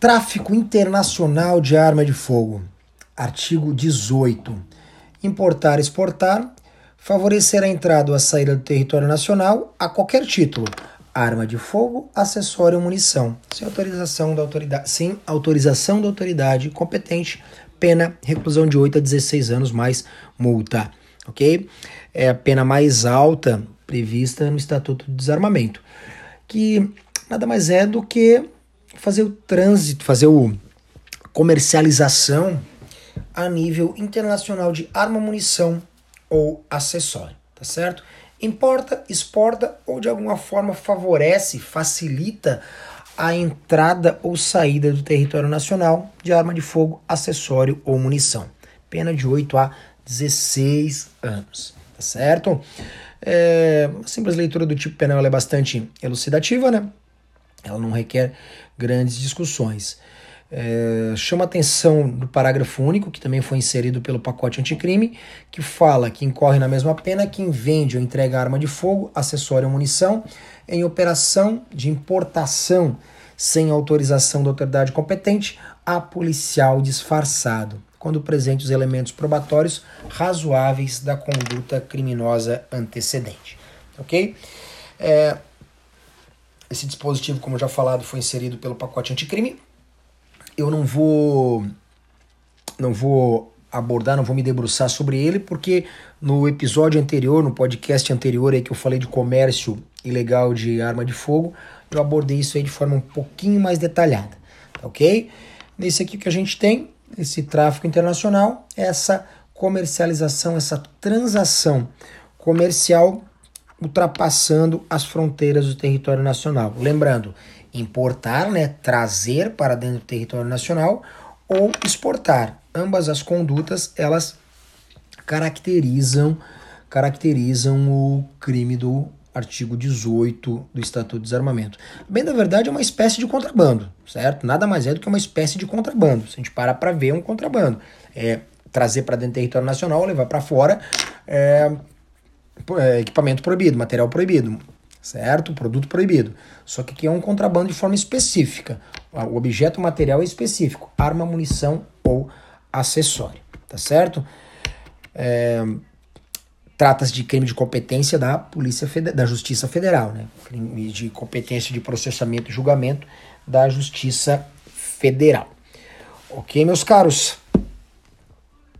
Tráfico internacional de arma de fogo. Artigo 18. Importar, exportar, favorecer a entrada ou a saída do território nacional a qualquer título, arma de fogo, acessório ou munição, sem autorização da autoridade, sem autorização da autoridade competente, pena reclusão de 8 a 16 anos mais multa, OK? É a pena mais alta prevista no Estatuto do Desarmamento, que nada mais é do que fazer o trânsito, fazer o comercialização a nível internacional de arma, munição ou acessório, tá certo? Importa, exporta ou de alguma forma favorece, facilita a entrada ou saída do território nacional de arma de fogo, acessório ou munição. Pena de 8 a 16 anos, tá certo? É, simples leitura do tipo penal é bastante elucidativa, né? Ela não requer grandes discussões. É, chama atenção do parágrafo único, que também foi inserido pelo pacote anticrime, que fala que incorre na mesma pena quem vende ou entrega arma de fogo, acessório ou munição em operação de importação sem autorização da autoridade competente a policial disfarçado, quando presente os elementos probatórios razoáveis da conduta criminosa antecedente. Ok? É, esse dispositivo, como já falado, foi inserido pelo pacote anticrime. Eu não vou não vou abordar, não vou me debruçar sobre ele, porque no episódio anterior, no podcast anterior aí que eu falei de comércio ilegal de arma de fogo, eu abordei isso aí de forma um pouquinho mais detalhada, ok? Nesse aqui que a gente tem, esse tráfico internacional, essa comercialização, essa transação comercial ultrapassando as fronteiras do território nacional. Lembrando, importar, né, trazer para dentro do território nacional ou exportar. Ambas as condutas, elas caracterizam caracterizam o crime do artigo 18 do Estatuto de Desarmamento. Bem, na verdade, é uma espécie de contrabando, certo? Nada mais é do que uma espécie de contrabando. Se a gente parar para ver, é um contrabando. É trazer para dentro do território nacional, levar para fora, é, equipamento proibido, material proibido, certo? Produto proibido. Só que aqui é um contrabando de forma específica. O objeto material é específico: arma, munição ou acessório, tá certo? É, Trata-se de crime de competência da Polícia Federal, da Justiça Federal, né? Crime de competência de processamento e julgamento da Justiça Federal. Ok, meus caros?